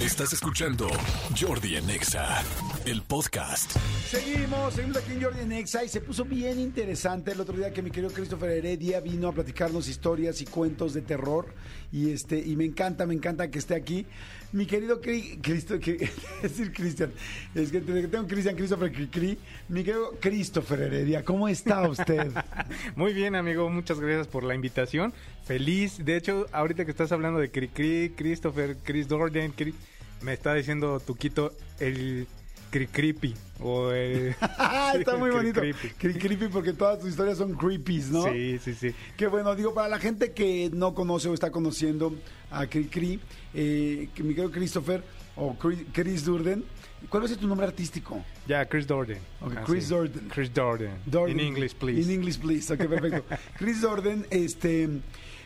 Estás escuchando Jordi en Exa, el podcast. Seguimos, seguimos aquí en Jordi en Exa y se puso bien interesante el otro día que mi querido Christopher Heredia vino a platicarnos historias y cuentos de terror y este y me encanta, me encanta que esté aquí. Mi querido Cri- Cristo, que, es decir Cristian, es que tengo Cristian Christopher Cri, mi querido Christopher Heredia, ¿cómo está usted? Muy bien, amigo, muchas gracias por la invitación. Feliz. De hecho, ahorita que estás hablando de Cricri, Christopher, Chris Cri- me está diciendo Tuquito el Cricripi o el Ah, está muy bonito. Cri- Creepy porque todas tus historias son creepies, ¿no? Sí, sí, sí. Qué bueno, digo, para la gente que no conoce o está conociendo a Cri Cri, eh, que mi querido Christopher o Chris, Durden, ¿cuál va a ser tu nombre artístico? Ya, Chris Dorden. Ok, Ah, Chris sí. Dorden. Chris Dorden. Dorden. In English, please. In English, please. Ok, perfecto. Chris Dorden, este,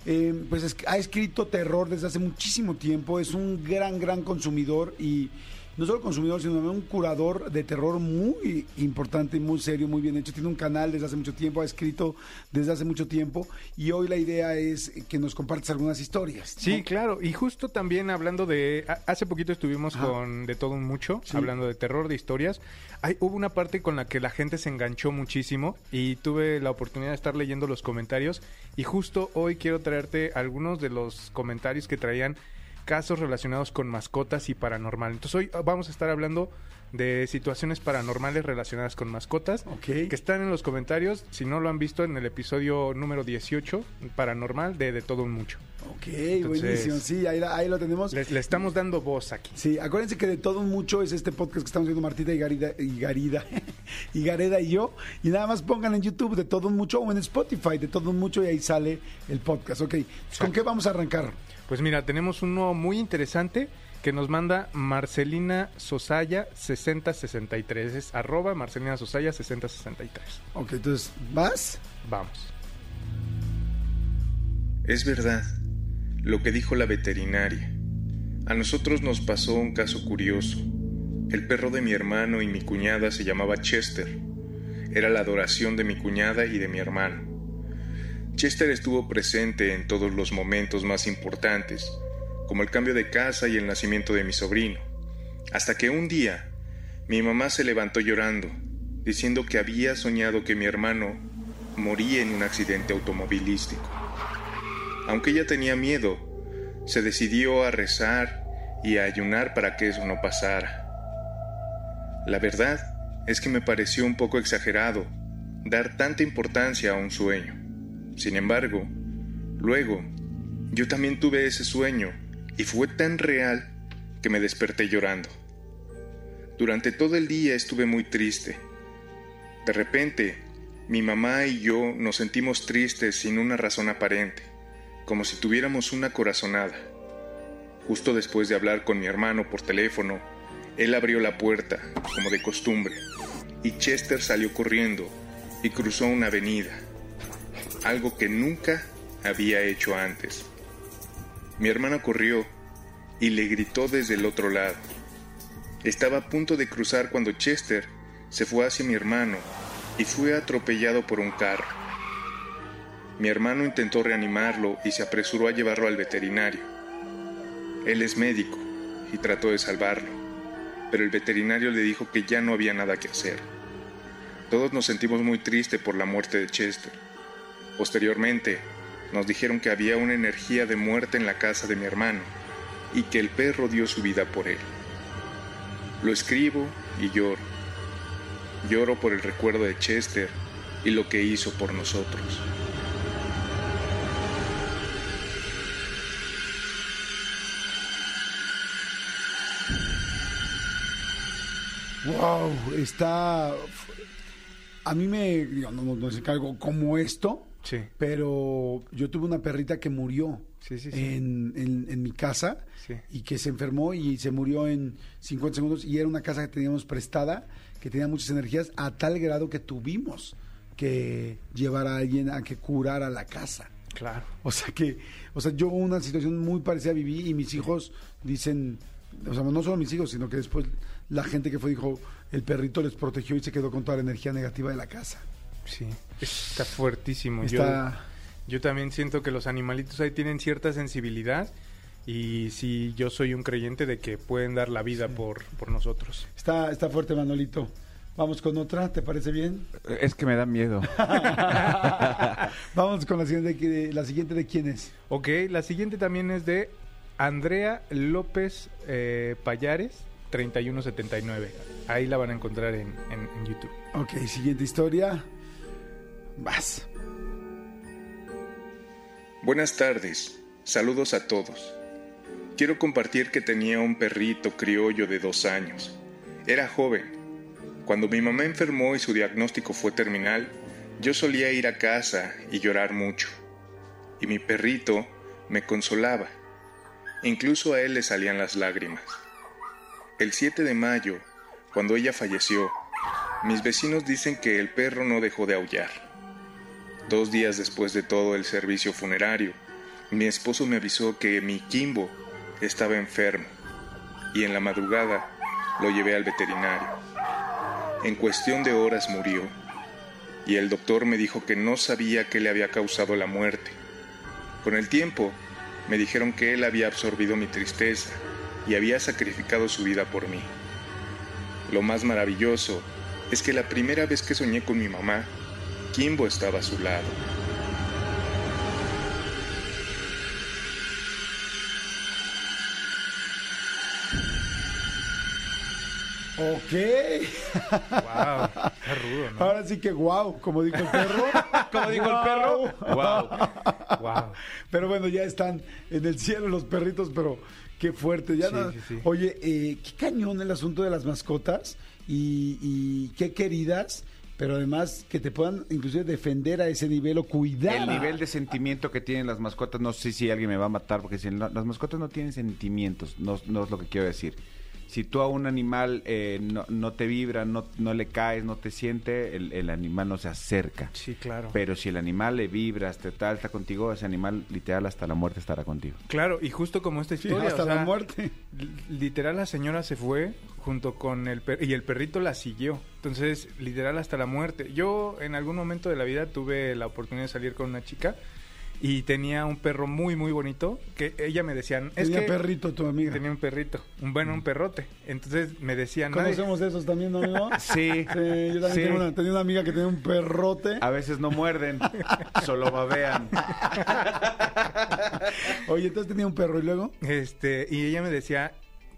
eh, pues es- ha escrito terror desde hace muchísimo tiempo. Es un gran, gran consumidor y no solo consumidor, sino también un curador de terror muy importante muy serio, muy bien hecho. Tiene un canal desde hace mucho tiempo, ha escrito desde hace mucho tiempo y hoy la idea es que nos compartas algunas historias. ¿no? Sí, claro. Y justo también hablando de... Hace poquito estuvimos Ajá. con De Todo Un Mucho, Sí. hablando de terror, de historias. Hay, hubo una parte con la que la gente se enganchó muchísimo y tuve la oportunidad de estar leyendo los comentarios. Y justo hoy quiero traerte algunos de los comentarios que traían casos relacionados con mascotas y paranormal. Entonces hoy vamos a estar hablando de situaciones paranormales relacionadas con mascotas Ok. que están en los comentarios, si no lo han visto en el episodio número 18, paranormal de De Todo Un Mucho. Ok, Entonces- buenísimo. Sí, ahí, ahí lo tenemos. Le, le estamos dando voz aquí. Sí, acuérdense que de todo un mucho es este podcast que estamos viendo Martita y Garida, y Garida, y Gareda y yo. Y nada más pongan en YouTube de todo un mucho o en Spotify de todo un mucho y ahí sale el podcast. Ok, ¿con qué vamos a arrancar? Pues mira, tenemos uno muy interesante que nos manda Marcelina Sosaya 6063. Es arroba Marcelina Sosaya 6063. Ok, entonces, ¿vas? Vamos. Es verdad, lo que dijo la veterinaria. A nosotros nos pasó un caso curioso. El perro de mi hermano y mi cuñada se llamaba Chester. Era la adoración de mi cuñada y de mi hermano. Chester estuvo presente en todos los momentos más importantes, como el cambio de casa y el nacimiento de mi sobrino, hasta que un día mi mamá se levantó llorando, diciendo que había soñado que mi hermano moría en un accidente automovilístico. Aunque ella tenía miedo, se decidió a rezar y a ayunar para que eso no pasara. La verdad es que me pareció un poco exagerado dar tanta importancia a un sueño. Sin embargo, luego, yo también tuve ese sueño y fue tan real que me desperté llorando. Durante todo el día estuve muy triste. De repente, mi mamá y yo nos sentimos tristes sin una razón aparente, como si tuviéramos una corazonada. Justo después de hablar con mi hermano por teléfono, él abrió la puerta, como de costumbre, y Chester salió corriendo y cruzó una avenida, algo que nunca había hecho antes. Mi hermano corrió y le gritó desde el otro lado. Estaba a punto de cruzar cuando Chester se fue hacia mi hermano y fue atropellado por un carro. Mi hermano intentó reanimarlo y se apresuró a llevarlo al veterinario. Él es médico y trató de salvarlo, pero el veterinario le dijo que ya no había nada que hacer. Todos nos sentimos muy tristes por la muerte de Chester. Posteriormente, nos dijeron que había una energía de muerte en la casa de mi hermano y que el perro dio su vida por él. Lo escribo y lloro. Lloro por el recuerdo de Chester y lo que hizo por nosotros. Wow, está... A mí me... digo, no, no, no es como esto, Sí. pero yo tuve una perrita que murió Sí, sí, sí. En, en- en mi casa y que se enfermó y se murió en 50 segundos y era una casa que teníamos prestada, que tenía muchas energías, a tal grado que tuvimos que llevar a alguien a que curara la casa. Claro. O sea que, o sea, yo una situación muy parecida viví y mis hijos dicen, o sea, no solo mis hijos, sino que después la gente que fue dijo, el perrito les protegió y se quedó con toda la energía negativa de la casa. Sí. Está fuertísimo. Yo- Está, Yo también siento que los animalitos ahí tienen cierta sensibilidad y sí yo soy un creyente de que pueden dar la vida por, por nosotros. Está, está fuerte, Manolito. Vamos con otra, ¿te parece bien? Es que me da miedo. Vamos con la siguiente, de- la siguiente de quién es. Ok, la siguiente también es de Andrea López eh, Payares, 3179. Ahí la van a encontrar en, en- en YouTube. Ok, siguiente historia. Vas. Buenas tardes, saludos a todos. Quiero compartir que tenía un perrito criollo de dos años. Era joven. Cuando mi mamá enfermó y su diagnóstico fue terminal, yo solía ir a casa y llorar mucho. Y mi perrito me consolaba. Incluso a él le salían las lágrimas. El 7 de mayo, cuando ella falleció, mis vecinos dicen que el perro no dejó de aullar. Dos días después de todo el servicio funerario, mi esposo me avisó que mi Kimbo estaba enfermo y en la madrugada lo llevé al veterinario. En cuestión de horas murió y el doctor me dijo que no sabía qué le había causado la muerte. Con el tiempo, me dijeron que él había absorbido mi tristeza y había sacrificado su vida por mí. Lo más maravilloso es que la primera vez que soñé con mi mamá, Kimbo estaba a su lado. Ok. Wow, está rudo, ¿no? Ahora sí que wow, como dijo el perro. Como dijo el perro. Wow. Wow. Pero bueno, ya están en el cielo los perritos, pero qué fuerte. Ya Sí, no- sí, sí. Oye, eh, qué cañón el asunto de las mascotas y, y qué queridas, pero además que te puedan inclusive defender a ese nivel o cuidar. El nivel de sentimiento que tienen las mascotas, no sé si alguien me va a matar, porque si no- las mascotas no tienen sentimientos, no, no es lo que quiero decir. Si tú a un animal eh, no, no te vibra, no, no le caes, no te siente, el, el animal no se acerca. Sí, claro. Pero si el animal le vibra, este, tal, está contigo, ese animal literal hasta la muerte estará contigo. Claro, y justo como esta Sí, historia. hasta o sea, la muerte. li- Literal, la señora se fue junto con el perro y el perrito la siguió. Entonces, literal, hasta la muerte. Yo, en algún momento de la vida, tuve la oportunidad de salir con una chica y tenía un perro muy, muy bonito que ella me decían. Es Tenía que perrito tu amiga. Tenía un perrito, un bueno, un perrote. Entonces me decían. ¿Conocemos de esos también, no, amigo? Sí, Sí, yo también Sí. tengo una- tenía una amiga que tenía un perrote. a veces no muerden, solo babean. Oye, entonces tenía un perro y luego. Este, y ella me decía,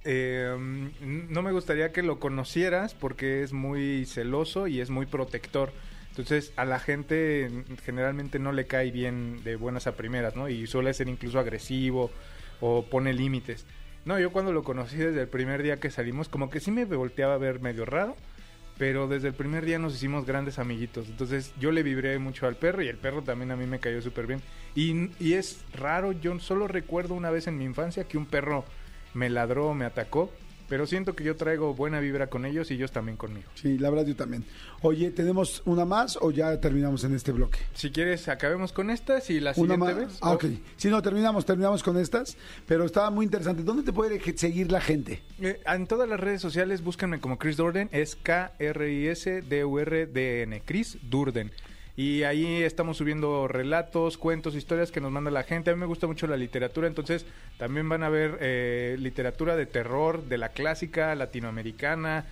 eh, mm, no me gustaría que lo conocieras porque es muy celoso y es muy protector. Entonces a la gente generalmente no le cae bien de buenas a primeras, ¿no? Y suele ser incluso agresivo o pone límites. No, yo cuando lo conocí desde el primer día que salimos, como que sí me volteaba a ver medio raro, pero desde el primer día nos hicimos grandes amiguitos. Entonces yo le vibré mucho al perro y el perro también a mí me cayó súper bien. Y, y es raro, yo solo recuerdo una vez en mi infancia que un perro me ladró, me atacó, pero siento que yo traigo buena vibra con ellos y ellos también conmigo. Sí, la verdad yo también. Oye, ¿tenemos una más o ya terminamos en este bloque? Si quieres, acabemos con estas y la Una siguiente más. vez. Ah, ok. Si no, terminamos, terminamos con estas, pero estaba muy interesante. ¿Dónde te puede seguir la gente? Eh, en todas las redes sociales búscanme como Chris Durden, es K-R-I-S-D-U-R-D-N, Chris Durden. Y ahí estamos subiendo relatos, cuentos, historias que nos manda la gente. A mí me gusta mucho la literatura, entonces también van a ver eh, literatura de terror, de la clásica, latinoamericana,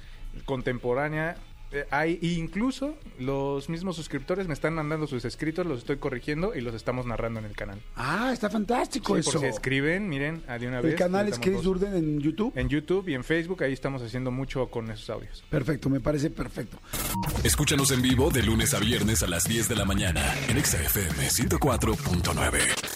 contemporánea. Eh, hay, incluso los mismos suscriptores me están mandando sus escritos, los estoy corrigiendo y los estamos narrando en el canal. Ah, está fantástico Sí, eso. por si escriben, miren, a de una vez. El canal es Chris. Durden en YouTube. En YouTube y en Facebook, ahí estamos haciendo mucho con esos audios. Perfecto, me parece perfecto. Escúchanos en vivo de lunes a viernes a las 10 de la mañana en Exa FM 104.9.